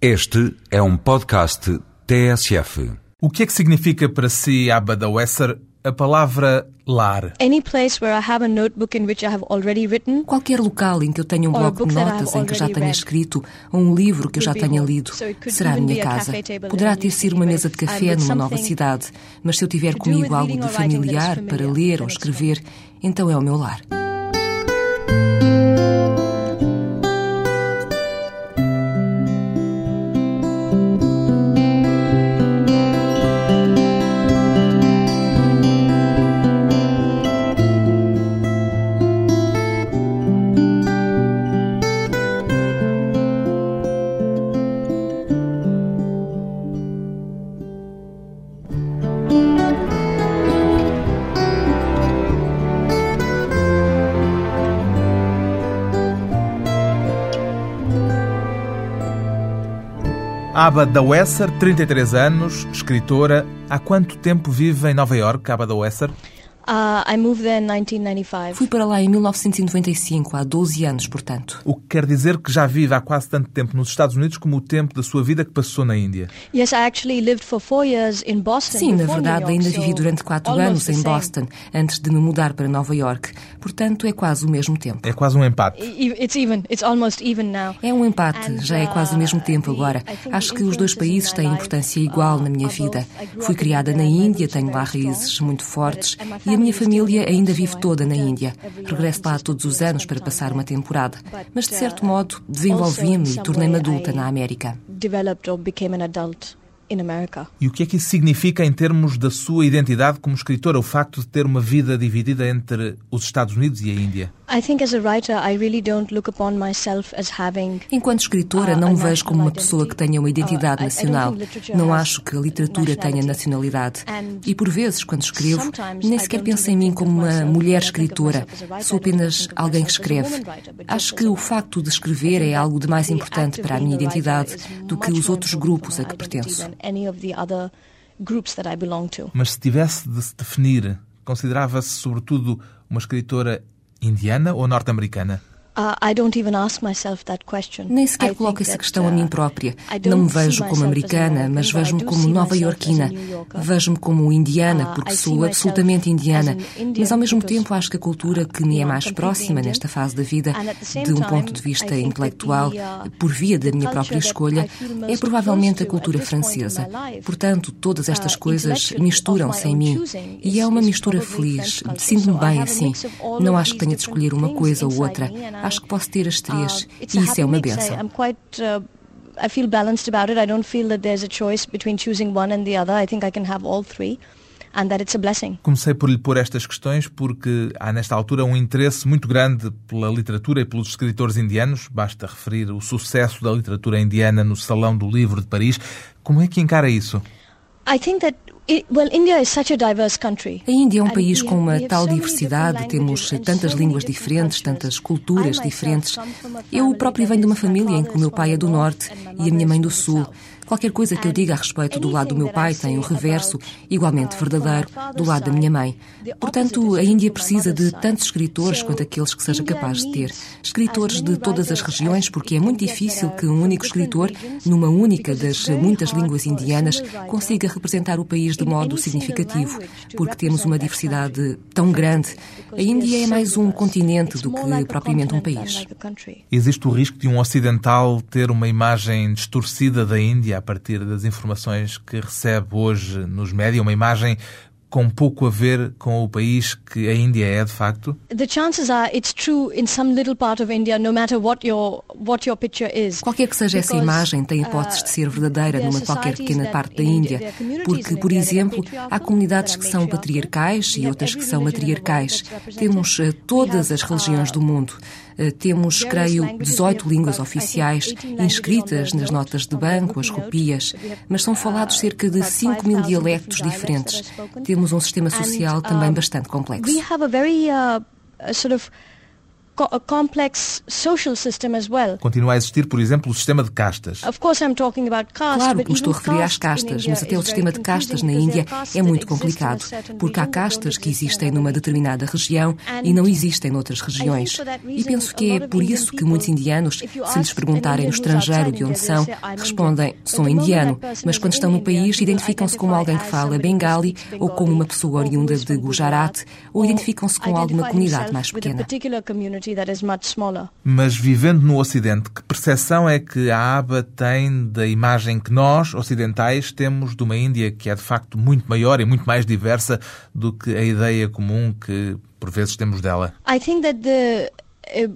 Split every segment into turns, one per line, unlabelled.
Este é um podcast TSF.
O que é que significa para si, Abba Wesser, a palavra lar?
Any place where I have a notebook in which I have already written
Qualquer local em que eu tenha um bloco de
book that
notas em que já
already
tenha
read.
escrito ou um livro que eu já tenha
home.
lido será a minha casa. Poderá
in a
ter
new
sido
city,
uma
but
mesa de café
with
numa nova
something
cidade, mas se eu tiver comigo algo de familiar para ler
then
ou escrever, então é o meu lar.
Abba da Wesser, 33 anos, escritora. Há quanto tempo vive em Nova Iorque, Abba da Wesser?
Uh, I moved there in 1995.
Fui para lá em 1995, há 12 anos, portanto.
O que quer dizer que já vive há quase tanto tempo nos Estados Unidos como o tempo da sua vida que passou na Índia.
Yes, I actually lived for four years in Boston.
Sim, na verdade,
York,
ainda vivi durante quatro
almost
anos
the
em. Boston, antes de me mudar para Nova York. Portanto, é quase o mesmo tempo.
É quase um empate.
It's even. It's almost even now.
É um empate, já é quase o mesmo tempo agora. Acho que os dois países têm importância igual na minha vida. Fui criada na Índia, tenho lá raízes muito fortes e a minha família ainda vive toda na Índia. Regresso lá todos os anos para passar uma temporada. Mas, de certo modo, desenvolvi-me e tornei-me adulta na América.
E o que é que isso significa em termos da sua identidade como escritora, o facto de ter uma vida dividida entre os Estados Unidos e a Índia?
I think as a writer, I really don't look upon myself as having
Enquanto escritora,
Ah,
não
a
me vejo como uma
national
pessoa que tenha uma
identity.
identidade nacional.
think literature
Não acho que a literatura tenha nacionalidade.
And
E por vezes, quando escrevo,
sometimes
nem
I
sequer penso em mim como uma mulher escritora. Sou apenas
think of
alguém que
myself as a
escreve.
woman writer, but
Acho
just
que o facto de escrever é algo de mais importante para a minha identidade do que os outros grupos a que pertenço.
Any of the other groups that I belong to.
Mas se tivesse de se definir, considerava-se sobretudo uma escritora indiana ou norte-americana?
Uh, I don't even ask myself that question.
Nem sequer coloco essa questão a
uh,
mim própria.
I don't
Não me vejo como americana,
American,
mas vejo-me como
see
nova
myself as a
iorquina.
New Yorker.
Vejo-me como indiana,
Ah,
porque sou absolutamente indiana.
as an Indian
Mas ao mesmo tempo acho que a cultura que me é mais próxima nesta fase da vida, de um ponto de vista intelectual,
uh,
por via da minha própria escolha, é provavelmente a cultura francesa. Portanto, todas estas
Uh,
coisas misturam-se em mim. E é uma
is
mistura feliz. Sinto-me bem assim. Não acho que tenha de escolher uma coisa ou outra. Acho que posso ter as três.
It's
E isso é uma benção.
Uh, I feel balanced about it. I don't feel that there's a choice between choosing one and the other. I think I can have all three, and that it's a blessing.
Comecei por lhe pôr estas questões porque há nesta altura um interesse muito grande pela literatura e pelos escritores indianos. Basta referir o sucesso da literatura indiana no Salão do Livro de Paris. Como é que encara isso?
I think that. It, well, India is such a diverse country.
A Índia é um país com uma tal diversidade, temos tantas línguas diferentes, tantas culturas diferentes. Eu próprio venho de uma família em que o meu pai é do norte e a minha mãe do sul. Qualquer coisa que eu diga a respeito do lado do meu pai tem o
say
reverso igualmente verdadeiro do lado da minha mãe. Portanto, a Índia precisa de tantos escritores quanto aqueles que seja capaz de ter. Escritores de todas as regiões, porque é
it
muito difícil que um único escritor, numa única das muitas línguas indianas, consiga representar o país de modo significativo, porque temos uma diversidade tão grande. A Índia é mais um continente do que propriamente um país.
Existe o risco de um ocidental ter uma imagem distorcida da Índia a partir das informações que recebe hoje nos médias, uma imagem com pouco a ver com o país que a Índia é, de facto?
The chances are it's true in some little part of India, no matter what your what your picture is.
Qualquer que seja essa imagem, tem
uh,
hipóteses de ser verdadeira numa qualquer pequena parte da Índia. Porque, por exemplo, há comunidades que são patriarcais e outras que são matriarcais. Temos eh, todas as religiões
uh,
do mundo. Eh, Temos, creio,
languages.
18
We have
línguas oficiais
18 languages
inscritas nas notas de banco, as
have,
mas são falados
uh,
cerca de
about
5 mil
5,000
dialectos
different dialects
diferentes. Temos um sistema social
And,
também bastante complexo.
Complex social system as well.
Continua a existir, por exemplo, o sistema de castas.
Of course I'm talking about caste,
Claro
but
que me estou a referir às castas, mas até o
is
sistema
very
de castas na
because
Índia é muito
that exist in
complicado, porque há castas que
exist in
existem numa determinada região e não existem noutras regiões. E penso que é por isso que muitos indianos, se lhes perguntarem no estrangeiro de onde são, respondem sou indiano, mas quando estão no país identificam-se como alguém que fala bengali ou como uma pessoa oriunda de Gujarat ou identificam-se com alguma comunidade mais pequena.
Mas vivendo no Ocidente, que percepção é que a aba tem da imagem que nós, ocidentais, temos de uma Índia que é de facto muito maior e muito mais diversa do que a ideia comum que por vezes temos dela?
I think that the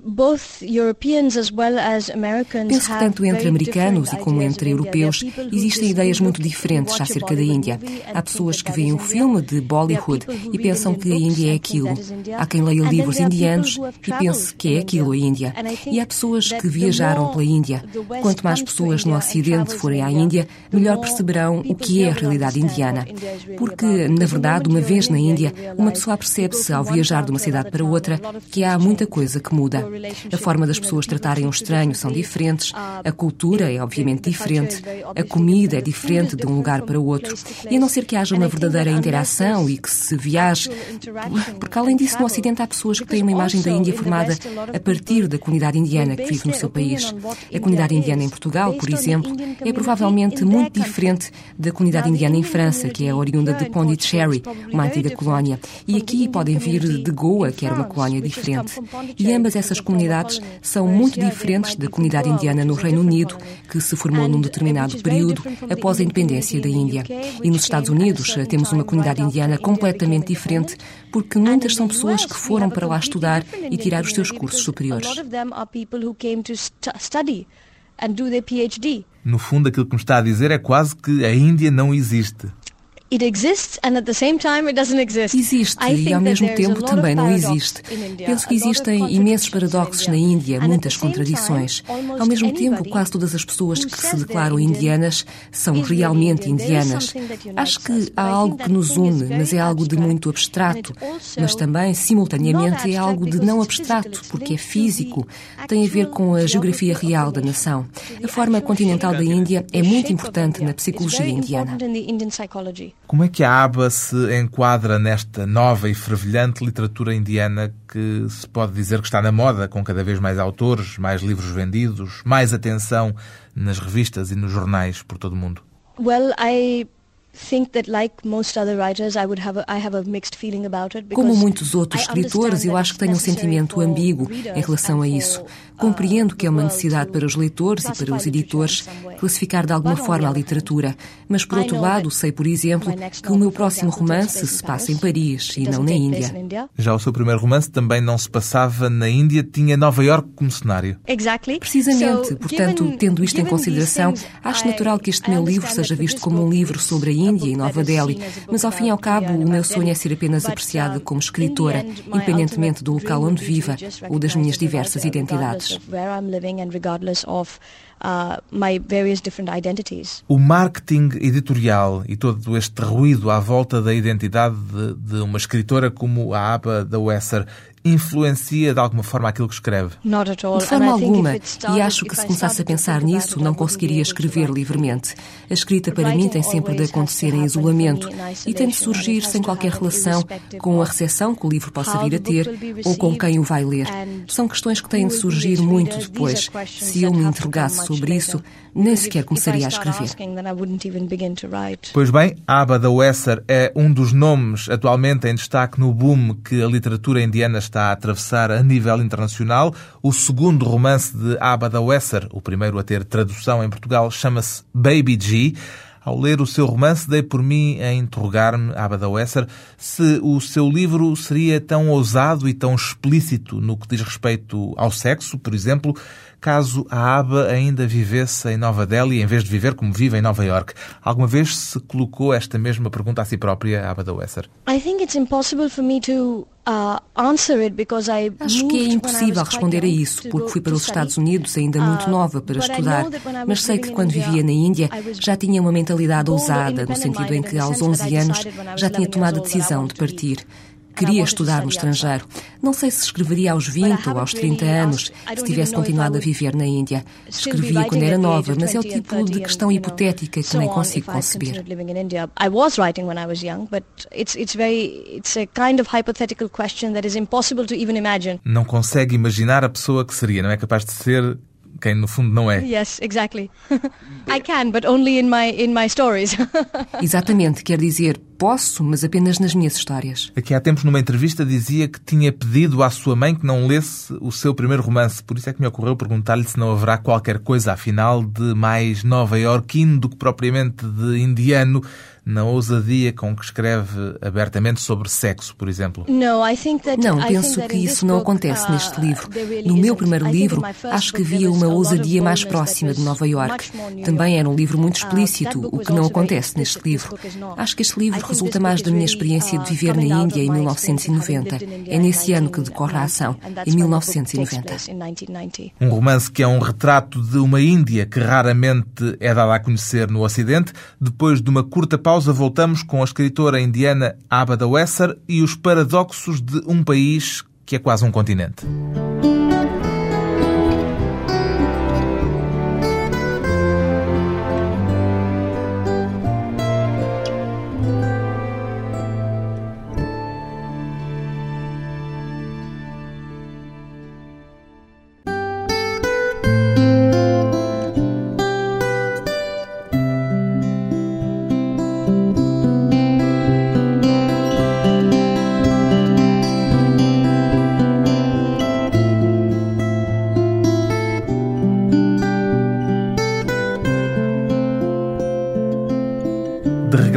both Europeans as well as Americans
Penso que tanto entre americanos e como entre europeus existem ideias muito diferentes acerca da Índia. Há pessoas que veem
India.
filme de Bollywood e pensam que a Índia é aquilo. Há quem leia livros indianos e pense que é aquilo a. Índia. E há pessoas que viajaram pela Índia. Quanto mais pessoas no Ocidente forem à Índia, melhor perceberão o que é a realidade indiana. Porque, na verdade, uma vez na Índia, uma pessoa percebe-se ao viajar de uma cidade para outra que há muita coisa que muda. A forma das pessoas tratarem
you
estranho são
differently.
diferentes,
Uh,
a cultura é obviamente diferente, a comida é diferente de um lugar para o outro. E a não ser que haja uma verdadeira interação e que se viaje. Porque, além disso, no Ocidente há pessoas que têm uma imagem da Índia formada a partir da comunidade indiana que vive no seu país. A comunidade indiana em Portugal, por exemplo, é provavelmente muito diferente da comunidade indiana em França, que é oriunda de Pondicherry, uma antiga colónia. E aqui podem vir de Goa, que era uma colónia diferente. E ambas essas comunidades são muito diferentes da comunidade indiana no Reino Unido, que se formou num determinado período após a independência da Índia. E nos Estados Unidos temos uma comunidade indiana completamente diferente, porque muitas são pessoas que foram para lá estudar e tirar os seus cursos superiores.
A lot of them are people who came to stu- study and do their PhD.
No fundo, aquilo que me está a dizer é quase que a Índia não existe.
Existe e ao mesmo tempo também não existe. Penso que existem imensos paradoxos na Índia, muitas
the same
contradições.
time, almost
Ao mesmo tempo, quase todas as pessoas
who
que se declaram
Indian
indianas são realmente
Indian. There is
indianas.
something that unites
Acho
us,
que
but
há algo que nos une,
very
mas é algo de muito abstrato. Mas também, simultaneamente, é algo de não abstrato, porque é físico. Tem a ver com a geografia real
the
da
nation,
nação. A forma continental da Índia é muito importante na psicologia indiana.
Como é que a aba se enquadra nesta nova e fervilhante literatura indiana que se pode dizer que está na moda, com cada vez mais autores, mais livros vendidos, mais atenção nas revistas e nos jornais por todo o mundo?
Well, I think that like most other writers, I would have a, I have a mixed feeling about it
Como
because
muitos outros
I
escritores, eu
understand
acho que tenho um sentimento ambíguo em relação a isso. Compreendo que é uma necessidade para os leitores e para
classify
os editores classificar de alguma
But on
forma
the
a literatura. Mas, por
I
outro lado,
that
sei, por exemplo,
my next
que o meu próximo romance se
in
passa em
Paris.
E não na Índia.
in India.
Já o seu primeiro romance também não se passava na Índia, tinha Nova Iorque como cenário.
Exactly.
Precisamente,
So,
portanto, tendo isto em consideração, acho
I-
natural que este
I
meu livro
understand
seja
that
visto
this
como um
book
livro sobre a
a
Índia e Nova Delhi, mas ao fim e ao cabo o meu sonho é ser apenas
uh,
como escritora, independentemente do local onde viva ou das minhas diversas identidades.
uh.
O marketing editorial e todo este ruído à volta da identidade de, de uma escritora como a Aba da Wesser influencia de alguma forma aquilo que escreve?
De forma alguma, e acho que se começasse a pensar nisso, não conseguiria escrever livremente. A escrita para mim tem sempre de acontecer em isolamento e tem de surgir sem qualquer relação com a recepção que o livro possa vir a ter ou com quem o vai ler. São questões que têm de surgir muito depois. Se eu me interrogasse sobre isso, nem sequer começaria a escrever.
Pois bem, Aba da Wesser é um dos nomes atualmente em destaque no boom que a literatura indiana está a atravessar a nível internacional. O segundo romance de Aba da Wesser, o primeiro a ter tradução em Portugal, chama-se Baby G. Ao ler o seu romance, dei por mim a interrogar-me, Abada Wesser, se o seu livro seria tão ousado e tão explícito no que diz respeito ao sexo, por exemplo, caso a Aba ainda vivesse em Nova Delhi em vez de viver como vive em Nova York. Alguma vez se colocou esta mesma pergunta a si própria, Abada Wesser?
I think it's impossible for me to uh,
Acho que é impossível responder a isso, porque fui para os Estados Unidos ainda muito nova para estudar, mas sei que quando vivia na Índia já tinha uma mentalidade ousada, no sentido em que aos 11 anos já tinha tomado a decisão de partir. Queria estudar no estrangeiro. Não sei se escreveria aos 20 ou aos 30 anos, se tivesse continuado a viver na Índia. Escrevia quando era nova, mas é o tipo de questão hipotética que nem consigo conceber. I was writing when I was young, but it's it's very
it's a kind of hypothetical question that is impossible to even imagine. Não consegue imaginar a pessoa que seria, não é capaz de ser quem no fundo não é.
Yes, exactly. I can, but only in my in my stories.
Exatamente, quer dizer, posso, mas apenas nas minhas histórias.
Aqui há tempos numa entrevista dizia que tinha pedido à sua mãe que não lesse o seu primeiro romance, por isso é que me ocorreu perguntar-lhe se não haverá qualquer coisa afinal de mais nova-iorquino do que propriamente de indiano na ousadia com que escreve abertamente sobre sexo, por exemplo?
Não, penso que isso não acontece uh, neste livro. No meu primeiro livro, acho que havia uma ousadia mais próxima de Nova York. Também era um livro muito uh, explícito, o que não acontece neste livro. Acho que este livro resulta mais da minha experiência de viver na Índia em 1990. É nesse ano que decorre a ação, em 1990.
Um romance que é um retrato de uma Índia que raramente é dada a conhecer no Ocidente, depois de uma curta pausa pausa, voltamos com a escritora indiana Abada Wesser e os paradoxos de um país que é quase um continente.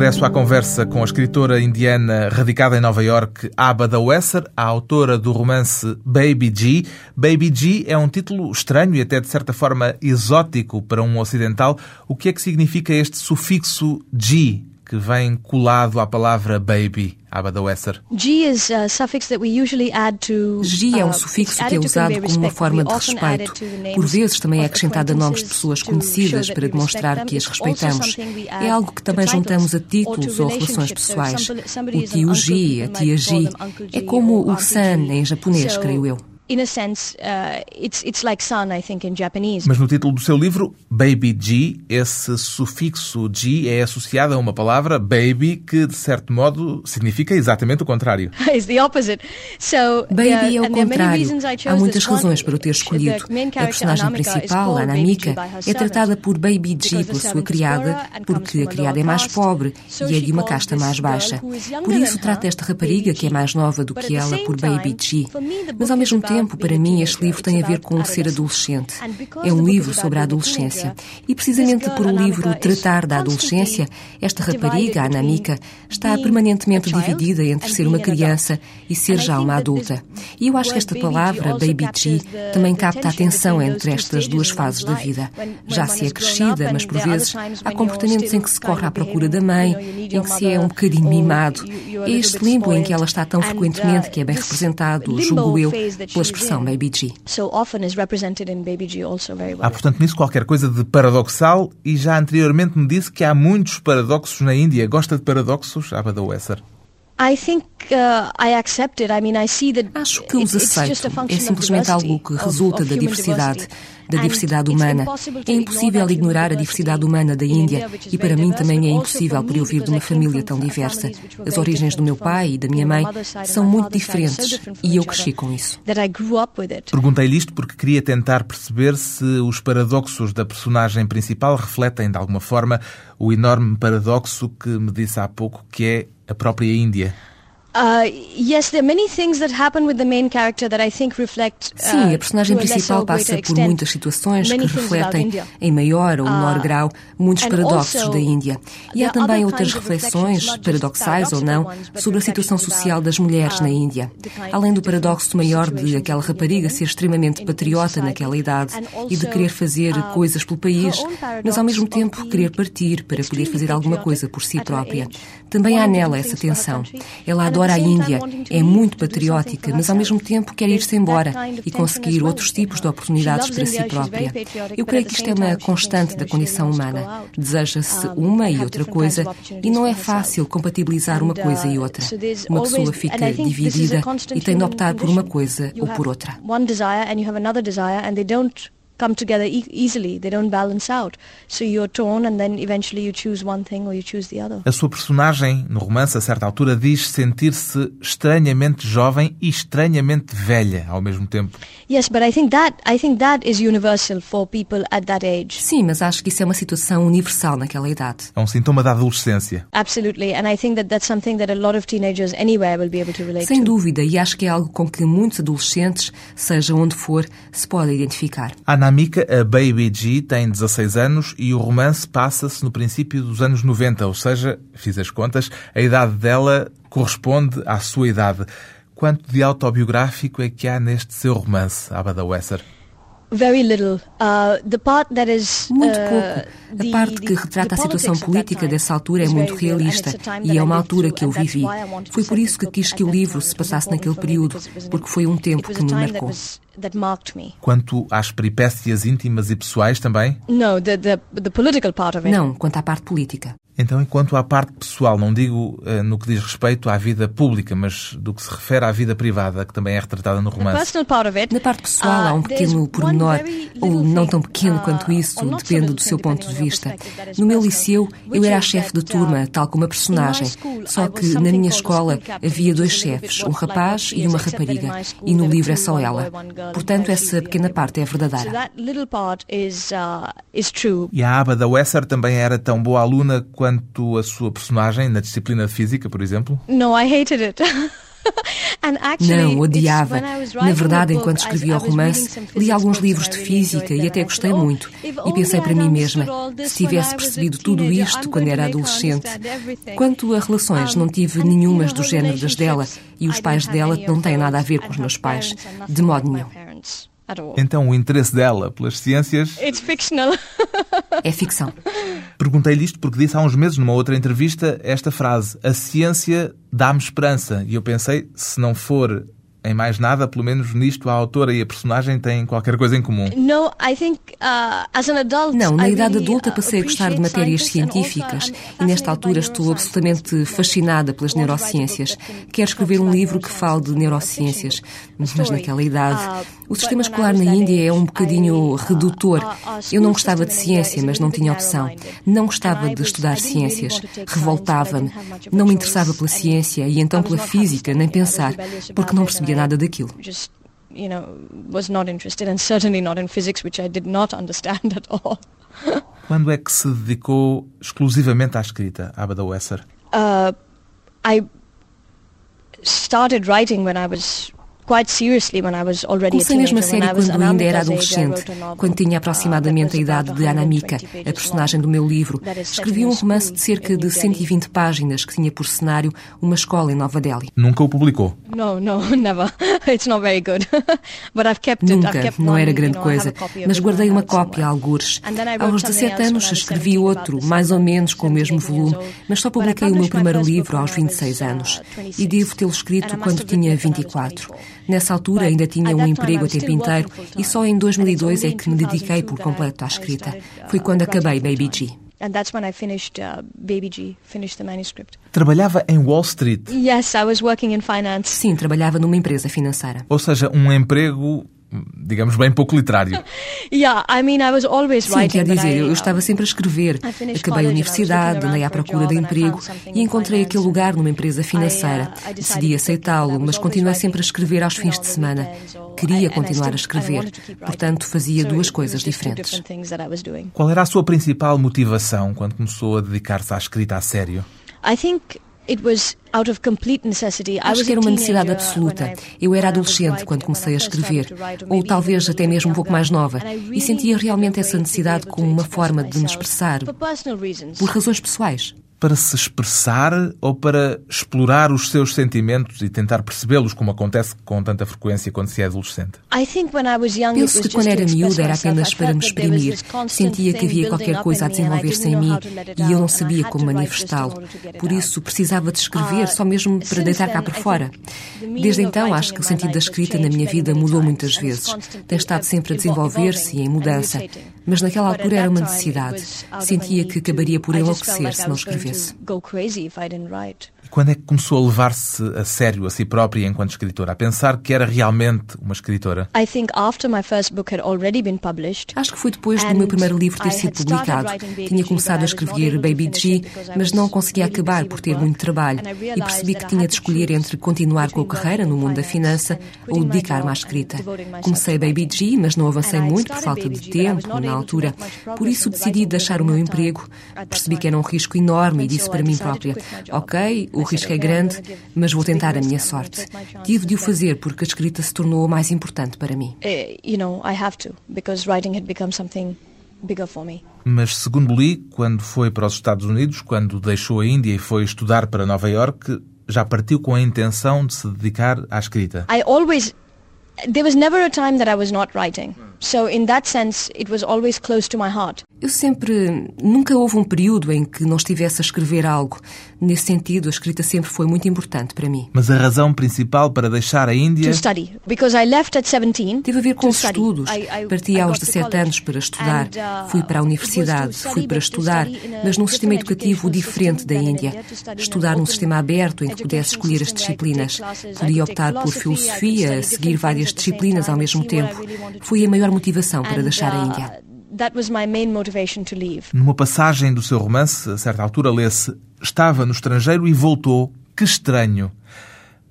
Regresso à conversa com a escritora indiana radicada em Nova York, Abada Wesser, a autora do romance Baby G. Baby G é um título estranho e até de certa forma exótico para um ocidental. O que é que significa este sufixo G que vem colado à palavra baby? Abada Wesser.
G é um uh, sufixo que é usado como uma forma de respeito. Por vezes também é acrescentado a nomes de pessoas conhecidas para demonstrar que as respeitamos. É algo que também juntamos a títulos ou relações pessoais. O tio G, a tia G. É como o san em japonês, creio eu in a sense, uh,
it's, it's like son, I think, in Japanese. Mas no título do seu livro, Baby G, esse sufixo G é associado a uma palavra, baby, que de certo modo significa exatamente o contrário.
It's the opposite. So, baby uh, é o contrário. Há muitas razões para o ter escolhido. A personagem principal, Anamika, é tratada por Baby G pela sua criada, porque a criada é mais pobre e é de uma casta mais baixa. Por isso trata esta rapariga, que é mais nova do que ela, por Baby G. Mas ao mesmo tempo, tempo, para mim, este livro tem a ver com o ser adolescente. É um livro sobre a adolescência. E precisamente por o livro tratar da adolescência, esta rapariga, a Anamika, está permanentemente dividida entre ser uma criança e ser já uma adulta. E eu acho que esta palavra, Baby G, também capta a atenção entre estas duas fases da vida. Já se é crescida, mas por vezes há comportamentos em que se corre à procura da mãe, em que se é um bocadinho mimado. É este limbo em que ela está tão frequentemente que é bem representado, julgo eu, pela expressão Baby G.
Há, portanto, nisso qualquer coisa de paradoxal e já anteriormente me disse que há muitos paradoxos na Índia. Gosta de paradoxos, Abada Wesser?
Acho que os aceito. É simplesmente algo que resulta da diversidade da diversidade humana. É impossível ignorar a diversidade humana da Índia e para mim também é impossível por eu vir de uma família tão diversa. As origens do meu pai e da minha mãe são muito diferentes e eu cresci com isso.
Perguntei-lhe isto porque queria tentar perceber se os paradoxos da personagem principal refletem de alguma forma o enorme paradoxo que me disse há pouco que é a própria Índia.
Sim, a personagem principal passa por muitas situações que refletem, em maior ou menor uh, grau, muitos paradoxos da Índia. E há também outras reflexões, paradoxais ou não, sobre a situação social das mulheres na uh, Índia. Além do paradoxo maior de aquela rapariga ser extremamente patriota naquela idade e de querer fazer uh, coisas pelo país, mas ao mesmo tempo querer partir para poder fazer alguma coisa por si própria. Também há nela essa tensão. Ela adora adora a Índia, é muito patriótica, mas ao mesmo tempo quer ir-se embora e conseguir outros tipos de oportunidades para si própria. Eu creio que isto é uma constante da condição humana. Deseja-se uma e outra coisa e não é fácil compatibilizar uma coisa e outra. Uma pessoa fica dividida e tem de optar por uma coisa ou por outra
come together e easily. They don't balance out. So you're torn and then eventually you choose one thing or you choose the other.
A sua personagem no romance a certa altura diz sentir-se estranhamente jovem e estranhamente velha ao mesmo tempo.
Yes, but I think that I think that is universal for people at that age.
Sim, mas acho que isso é uma situação universal naquela idade.
É um sintoma da adolescência.
Absolutely, and I think that that's something that a lot of teenagers anywhere will be able to relate
Sem to. dúvida, e acho que é algo com que muitos adolescentes, seja onde for, se podem identificar.
Ana Amica, a Baby G, tem 16 anos e o romance passa-se no princípio dos anos 90, ou seja, fiz as contas, a idade dela corresponde à sua idade. Quanto de autobiográfico é que há neste seu romance, Abada Wesser?
Muito pouco. A parte que retrata a situação política dessa altura é muito realista e é uma altura que eu vivi. Foi por isso que quis que o livro se passasse naquele período, porque foi um tempo que me marcou.
Quanto às peripécias íntimas e pessoais também?
Não, quanto à parte política.
Então, enquanto à parte pessoal, não digo uh, no que diz respeito à vida pública, mas do que se refere à vida privada, que também é retratada no romance.
Na parte pessoal há um uh, pequeno pormenor, ou não tão pequeno quanto uh, isso, depende do seu ponto de vista. No meu liceu, eu era a chefe de turma, tal como a personagem. Só que na minha escola havia dois chefes, um rapaz e uma rapariga. E no livro é só ela. Portanto, essa pequena parte é verdadeira.
E a aba da Wesser também era tão boa aluna quanto a sua personagem na disciplina de física, por exemplo?
No, I hated it.
Não, odiava. Na verdade, enquanto escrevia o romance, li alguns livros de física e até gostei muito. E pensei para mim mesma, se tivesse percebido tudo isto quando era adolescente. Quanto a relações, não tive nenhumas do género das dela e os pais dela não têm nada a ver com os meus pais, de modo nenhum.
Então, o interesse dela pelas ciências.
é ficção.
Perguntei-lhe isto porque disse há uns meses, numa outra entrevista, esta frase: A ciência dá-me esperança. E eu pensei, se não for em mais nada, pelo menos nisto, a autora e a personagem têm qualquer coisa em comum.
Não,
na idade adulta passei a gostar de matérias científicas e nesta altura estou absolutamente fascinada pelas neurociências. Quero escrever um livro que fale de neurociências, mas naquela idade. O sistema escolar na Índia é um bocadinho redutor. Eu não gostava de ciência, mas não tinha opção. Não gostava de estudar ciências. Revoltava-me. Não me interessava pela ciência e então pela física, nem pensar, porque não percebia nada daquilo. You know, was not interested and certainly not in physics, which I did not understand at all.
Quando é que se dedicou exclusivamente à escrita, Abada Wesser? Uh,
I started writing when I was
Comecei mesmo a sério quando ainda era adolescente, quando tinha aproximadamente a idade de Anamika, a personagem do meu livro. Escrevi um romance de cerca de 120 páginas que tinha por cenário uma escola em Nova Delhi.
Nunca o publicou?
Não, não, never. It's not very good.
But I've kept it. Nunca, não era grande coisa, mas guardei uma cópia a algures. Aos 17 anos escrevi outro, mais ou menos com o mesmo volume, mas só publiquei o meu primeiro livro aos 26 anos. E devo tê-lo escrito quando tinha 24. Nessa altura ainda tinha um emprego a tempo inteiro e só em 2002 é que me dediquei por completo à escrita. Foi quando acabei Baby G. And that's when I finished uh, Baby G, finished the manuscript.
Trabalhava em Wall Street?
Yes, I was working in finance.
Sim, trabalhava numa empresa financeira.
Ou seja, um emprego digamos, bem pouco literário.
Yeah, I mean, I was always
Sim, quer dizer, eu estava sempre a escrever. Acabei a universidade, andei à procura de emprego e encontrei aquele lugar numa empresa financeira. Uh, Decidi aceitá-lo, mas continuei sempre a escrever aos fins de semana. Queria continuar a escrever, portanto fazia duas coisas diferentes.
Qual era a sua principal motivação quando começou a dedicar-se à escrita a sério?
I think
Acho que era uma necessidade absoluta. Eu era adolescente quando comecei a escrever, ou talvez até mesmo um pouco mais nova, e sentia realmente essa necessidade como uma forma de me expressar, por razões pessoais.
Para se expressar ou para explorar os seus sentimentos e tentar percebê-los, como acontece com tanta frequência quando se é adolescente?
Penso que quando era miúda era apenas para me exprimir. Sentia que havia qualquer coisa a desenvolver-se em mim e eu não sabia como manifestá-lo. Por isso precisava de escrever, só mesmo para deitar cá para fora. Desde então acho que o sentido da escrita na minha vida mudou muitas vezes. Tem estado sempre a desenvolver-se e em mudança. Mas naquela altura era uma necessidade. Sentia que acabaria por enlouquecer se não escrevesse. go crazy if I didn't write.
Quando é que começou a levar-se a sério a si própria enquanto escritora? A pensar que era realmente uma escritora?
Acho que foi depois do meu primeiro livro ter sido publicado. Tinha começado a escrever Baby G, mas não conseguia acabar por ter muito trabalho. E percebi que tinha de escolher entre continuar com a carreira no mundo da finança ou dedicar-me à escrita. Comecei Baby G, mas não avancei muito por falta de tempo na altura. Por isso decidi deixar o meu emprego. Percebi que era um risco enorme e disse para mim própria: Ok, o o risco é grande, mas vou tentar a minha sorte. Tive de o fazer porque a escrita se tornou mais importante para mim. Eh,
mas, segundo li, quando foi para os Estados Unidos, quando deixou a Índia e foi estudar para Nova York, já partiu com a intenção de se dedicar à escrita.
I always there was never a time that I was not writing. So in that sense, it was always close to my heart.
Eu sempre. Nunca houve um período em que não estivesse a escrever algo. Nesse sentido, a escrita sempre foi muito importante para mim.
Mas a razão principal para deixar a Índia.
To study. Because I left at 17.
Teve a ver com os estudos. Parti aos 17 anos para estudar. Uh, fui para a universidade, fui para estudar, mas num sistema educativo diferente da Índia. Estudar num sistema aberto em que pudesse escolher as disciplinas. Podia optar por filosofia, seguir várias disciplinas ao mesmo tempo. Foi a maior motivação para deixar a uh, Índia.
Numa passagem do seu romance, a certa altura lê-se: Estava no estrangeiro e voltou. Que estranho.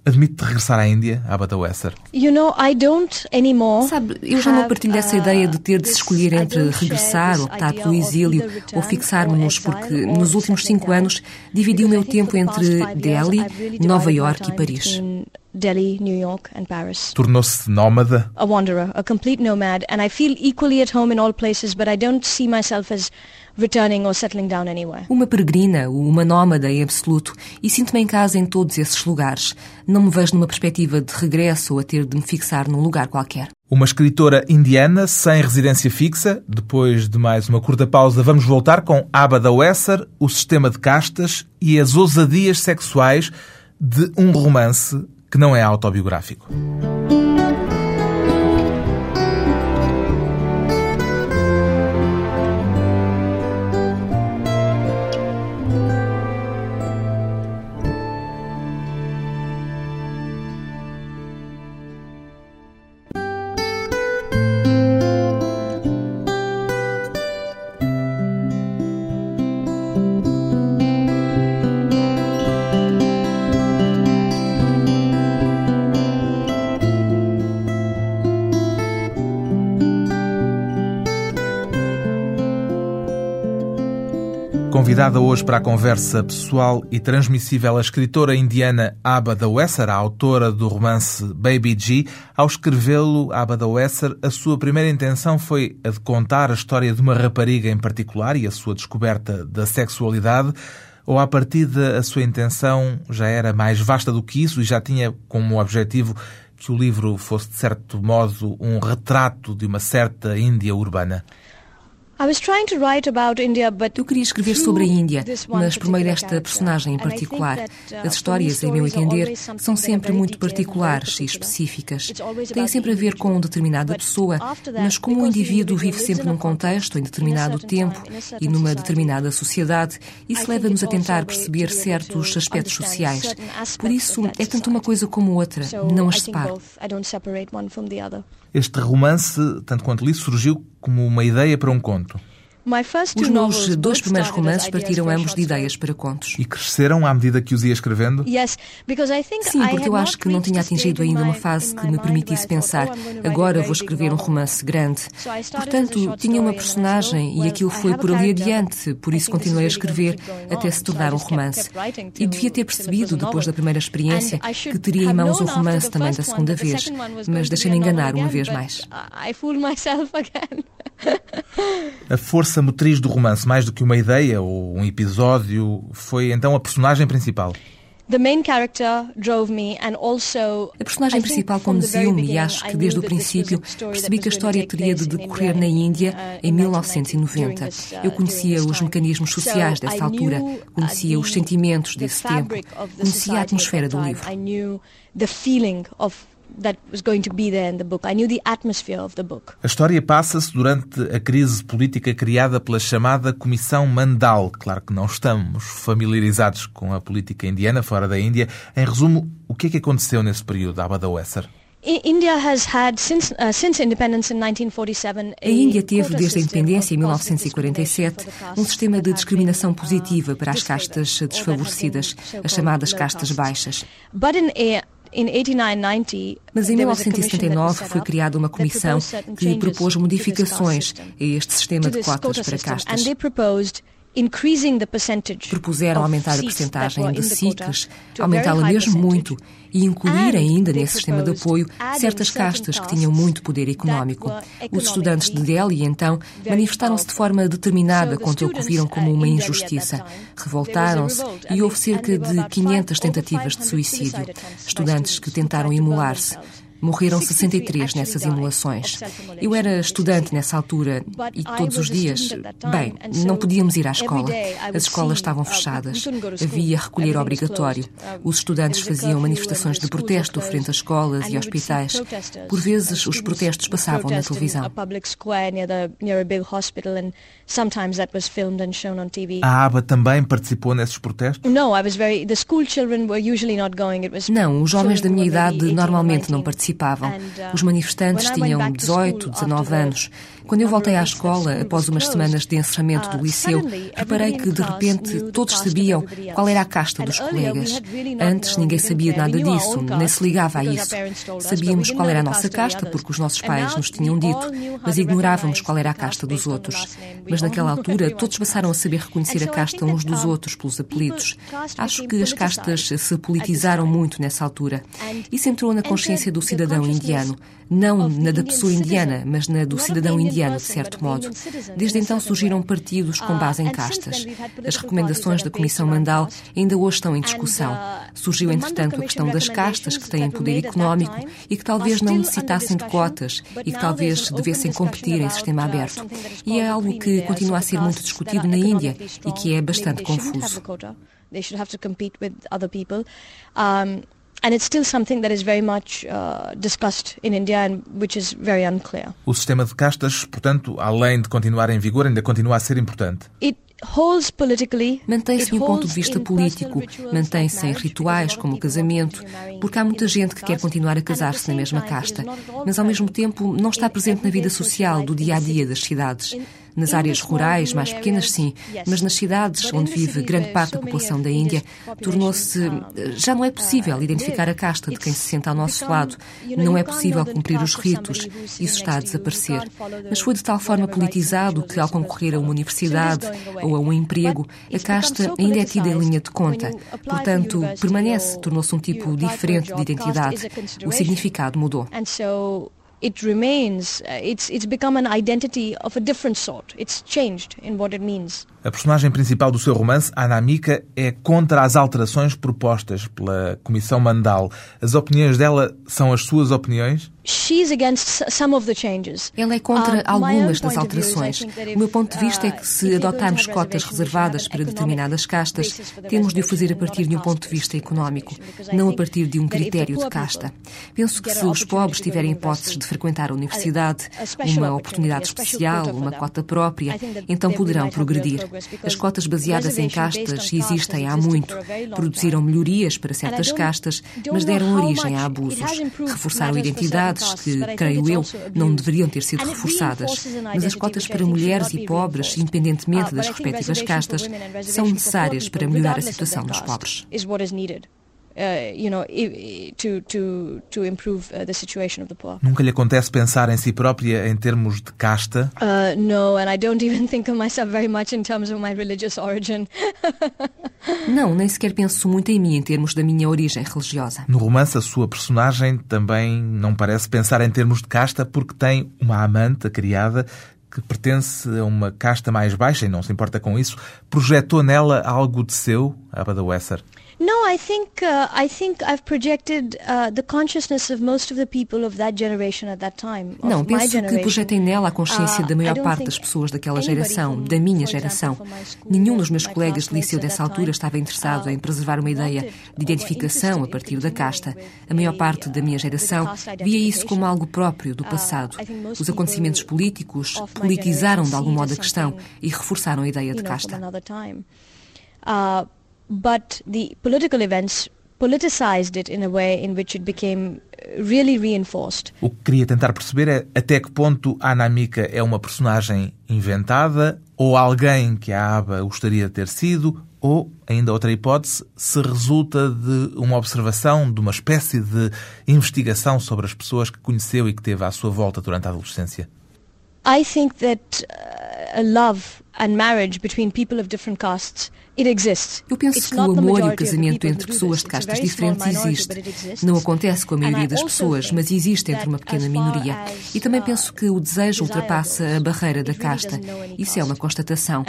Admite regressar à Índia, à Batawesser?
You know, I don't anymore
Sabe, eu já não partilho essa ideia de ter de se escolher entre regressar, optar pelo exílio ou fixar-nos, porque nos últimos cinco anos dividi o meu tempo entre Delhi, Nova York e Paris.
Delhi, New York and Paris.
Tornou-se nómada?
A wanderer, a complete nomad, and I feel equally at home in all places, but I don't see myself as returning or settling down anywhere.
Uma peregrina, uma nómada em absoluto, e sinto-me em casa em todos esses lugares. Não me vejo numa perspectiva de regresso ou a ter de me fixar num lugar qualquer.
Uma escritora indiana sem residência fixa. Depois de mais uma curta pausa, vamos voltar com Abba Wesser, o sistema de castas e as ousadias sexuais de um romance que não é autobiográfico. Convidada hoje para a conversa pessoal e transmissível a escritora indiana Abba Dawesser, a autora do romance Baby G. Ao escrevê-lo, Abba Dawesser, a sua primeira intenção foi a de contar a história de uma rapariga em particular e a sua descoberta da sexualidade, ou a partir da sua intenção já era mais vasta do que isso e já tinha como objetivo que o livro fosse, de certo modo, um retrato de uma certa Índia urbana?
Eu queria escrever sobre a Índia, mas por meio desta personagem em particular. Uh, As histórias, em meu entender, são sempre muito particulares e específicas. Têm sempre a ver com determinada pessoa, mas como o indivíduo vive sempre num contexto, em determinado tempo e numa determinada sociedade, isso leva-nos a tentar perceber certos aspectos sociais. Por isso, é tanto uma coisa como outra, não as separo.
Este romance, tanto quanto li, surgiu como uma ideia para um conto.
Os meus dois primeiros romances partiram ambos de ideias para contos.
E cresceram à medida que os ia escrevendo?
Sim, porque eu acho que não tinha atingido ainda uma fase que me permitisse pensar agora vou escrever um romance grande. Portanto, tinha uma personagem e aquilo foi por ali adiante, por isso continuei a escrever até se tornar um romance. E devia ter percebido, depois da primeira experiência, que teria em mãos um romance também da segunda vez, mas deixei-me enganar uma vez mais.
A força motriz do romance, mais do que uma ideia ou um episódio, foi então a personagem principal.
A personagem principal conduziu-me e acho que desde o princípio percebi que a história teria de decorrer na Índia uh, em 1990. Eu uh, conhecia os mecanismos sociais dessa altura, conhecia os sentimentos desse tempo, conhecia a atmosfera do livro
that was going to be there in the book. I knew the atmosphere of the book.
A história passa-se durante a crise política criada pela chamada Comissão Mandal. Claro que não estamos familiarizados com a política indiana fora da Índia. Em resumo, o que é que aconteceu nesse período, Abada Wesser?
A Índia teve, desde a independência em 1947, um sistema de discriminação positiva para as castas desfavorecidas, as chamadas castas baixas. Mas em 1979 foi criada uma comissão que propôs modificações a este sistema de cotas para castas. Propuseram aumentar a percentagem de Sikhs, aumentá-la mesmo muito, e incluir ainda nesse sistema de apoio certas castas que tinham muito poder económico. Os estudantes de Delhi, então, manifestaram-se de forma determinada contra o que viram como uma injustiça. Revoltaram-se e houve cerca de 500 tentativas de suicídio. Estudantes que tentaram imular-se. Morreram 63 nessas imolações. Eu era estudante nessa altura e todos os dias, bem, não podíamos ir à escola. As escolas estavam fechadas. Havia recolher obrigatório. Os estudantes faziam manifestações de protesto frente às escolas e hospitais. Por vezes, os protestos passavam na televisão.
A ABA também participou nesses protestos?
Não, os jovens da minha idade normalmente não participavam participavam. Uh, Os manifestantes tinham 18, 19 anos. Quando eu voltei à escola, após umas semanas de encerramento do liceu, reparei que, de repente, todos sabiam qual era a casta dos colegas. Antes, ninguém sabia nada disso, nem se ligava a isso. Sabíamos qual era a nossa casta, porque os nossos pais nos tinham dito, mas ignorávamos qual era a casta dos outros. Mas naquela altura, todos passaram a saber reconhecer a casta uns dos outros pelos apelidos. Acho que as castas se politizaram muito nessa altura. Isso entrou na consciência do cidadão indiano, não na da pessoa indiana, mas na do cidadão indiano, de certo modo. Desde então surgiram partidos com base em castas. As recomendações da Comissão Mandal ainda hoje estão em discussão. Surgiu, entretanto, a questão das castas que têm poder económico e que talvez não necessitassem de cotas e que talvez devessem competir em sistema aberto. E é algo que continua a ser muito discutido na Índia e que é bastante confuso. They should have to compete with other people. And it's still something that is very much discussed in India and which is very unclear.
O sistema de castas, portanto, além de continuar em vigor, ainda continua a ser importante.
It Mantém-se em um ponto de vista político, mantém-se em rituais como o casamento, porque há muita gente que quer continuar a casar-se na mesma casta, mas ao mesmo tempo não está presente na vida social do dia a dia das cidades. Nas áreas rurais, mais pequenas, sim, mas nas cidades, onde vive grande parte da população da Índia, tornou-se. Já não é possível identificar a casta de quem se senta ao nosso lado. Não é possível cumprir os ritos. Isso está a desaparecer. Mas foi de tal forma politizado que, ao concorrer a uma universidade ou a um emprego, a casta ainda é tida em linha de conta. Portanto, permanece, tornou-se um tipo diferente de identidade. O significado mudou it remains, uh, it's, it's become an identity of a different sort. It's changed in what it means.
A personagem principal do seu romance, Anamika, é contra as alterações propostas pela Comissão Mandal. As opiniões dela são as suas opiniões?
Ela é contra algumas das alterações. O meu ponto de vista é que se uh, adotarmos cotas reservadas para determinadas castas, temos de o fazer a partir de um ponto de vista económico, não a partir de um critério de casta. Penso que se os pobres tiverem hipóteses de frequentar a universidade, uma oportunidade especial, uma cota própria, então poderão progredir. As cotas baseadas em castas existem há muito. Produziram melhorias para certas castas, mas deram origem a abusos. Reforçaram identidade que, creio eu, não deveriam ter sido reforçadas. Mas as cotas para mulheres e pobres, independentemente das respectivas castas, são necessárias para melhorar a situação dos pobres. Uh, you know, to, to,
to improve uh, the situation of the poor. Nunca lhe acontece pensar em si própria em termos de casta?
Uh, no, and I don't even think of myself very much in terms of my religious origin. Não, nem sequer penso muito em mim em termos da minha origem religiosa.
No romance, a sua personagem também não parece pensar em termos de casta porque tem uma amante, a criada, que pertence a uma casta mais baixa e não se importa com isso, projetou nela algo de seu, Abada Wesser?
No, I think uh, I think I've projected uh, the consciousness of most of the people of that generation at that time.
Não, penso que projetei nela a consciência da maior parte das pessoas daquela geração, da minha geração. Nenhum dos meus colegas de liceu dessa altura estava interessado em preservar uma ideia de identificação a partir da casta. A maior parte da minha geração via isso como algo próprio do passado. Os acontecimentos políticos politizaram de algum modo a questão e reforçaram a ideia de casta.
But the political events politicized it in a way in which it became uh, really reinforced.
O que queria tentar perceber é até que ponto a Anamika é uma personagem inventada ou alguém que a Aba gostaria de ter sido ou, ainda outra hipótese, se resulta de uma observação, de uma espécie de investigação sobre as pessoas que conheceu e que teve à sua volta durante a adolescência.
I think that uh, a love and marriage between people of different castes
eu penso que o amor e o casamento entre pessoas de castas diferentes existe. Não acontece com a maioria das pessoas, mas existe entre uma pequena minoria. E também penso que o desejo ultrapassa a barreira da casta. Isso é uma constatação.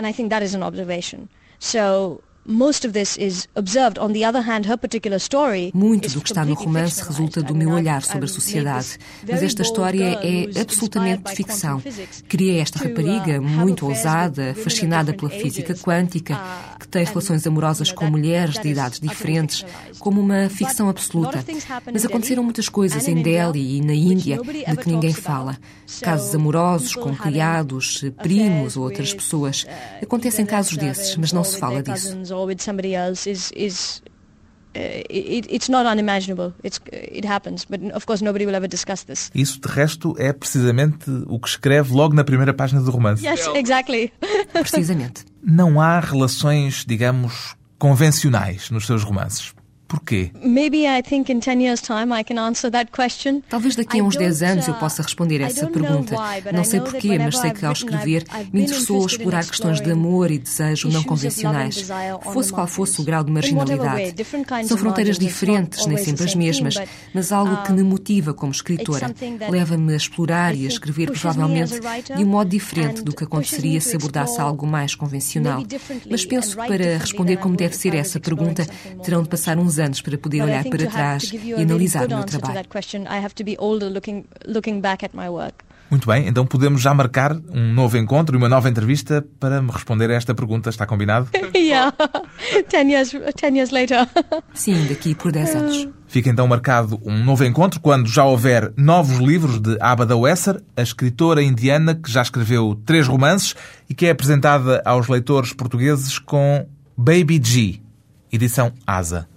Muito do que está no romance resulta do meu olhar sobre a sociedade, mas esta história é absolutamente ficção. Criei esta rapariga uh, muito ousada, fascinada pela física quântica, uh, que tem relações amorosas com mulheres de idades diferentes, como uma ficção absoluta. Mas aconteceram muitas coisas em Delhi e na Índia de que ninguém fala. Casos amorosos com criados, primos ou outras pessoas. Uh, Acontecem casos desses, mas não se fala disso or with somebody else is is
uh, it, it's not unimaginable. It's, it happens, but of course nobody will ever discuss this. Isso, de resto, é precisamente o que escreve logo na primeira página do romance.
Yes, exactly.
Precisamente.
Não há relações, digamos, convencionais nos seus romances. Porquê?
Talvez daqui a uns 10 anos eu uh, possa responder essa pergunta. Não sei porquê, mas sei que ao escrever me interessou explorar questões de amor e desejo não convencionais, fosse qual fosse o grau de marginalidade. São fronteiras diferentes, nem sempre as mesmas, mas algo que me motiva como escritora. Leva-me a explorar e a escrever provavelmente de um modo diferente do que aconteceria se abordasse algo mais convencional. Mas penso que para responder como deve ser essa pergunta, terão de passar uns anos anos para poder olhar para trás e analisar o meu trabalho.
Muito bem, então podemos já marcar um novo encontro e uma nova entrevista para me responder a esta pergunta. Está combinado?
yeah. ten years, ten years later.
Sim, daqui por 10 anos.
Fica então marcado um novo encontro quando já houver novos livros de Abada Wesser, a escritora indiana que já escreveu três romances e que é apresentada aos leitores portugueses com Baby G, edição Asa.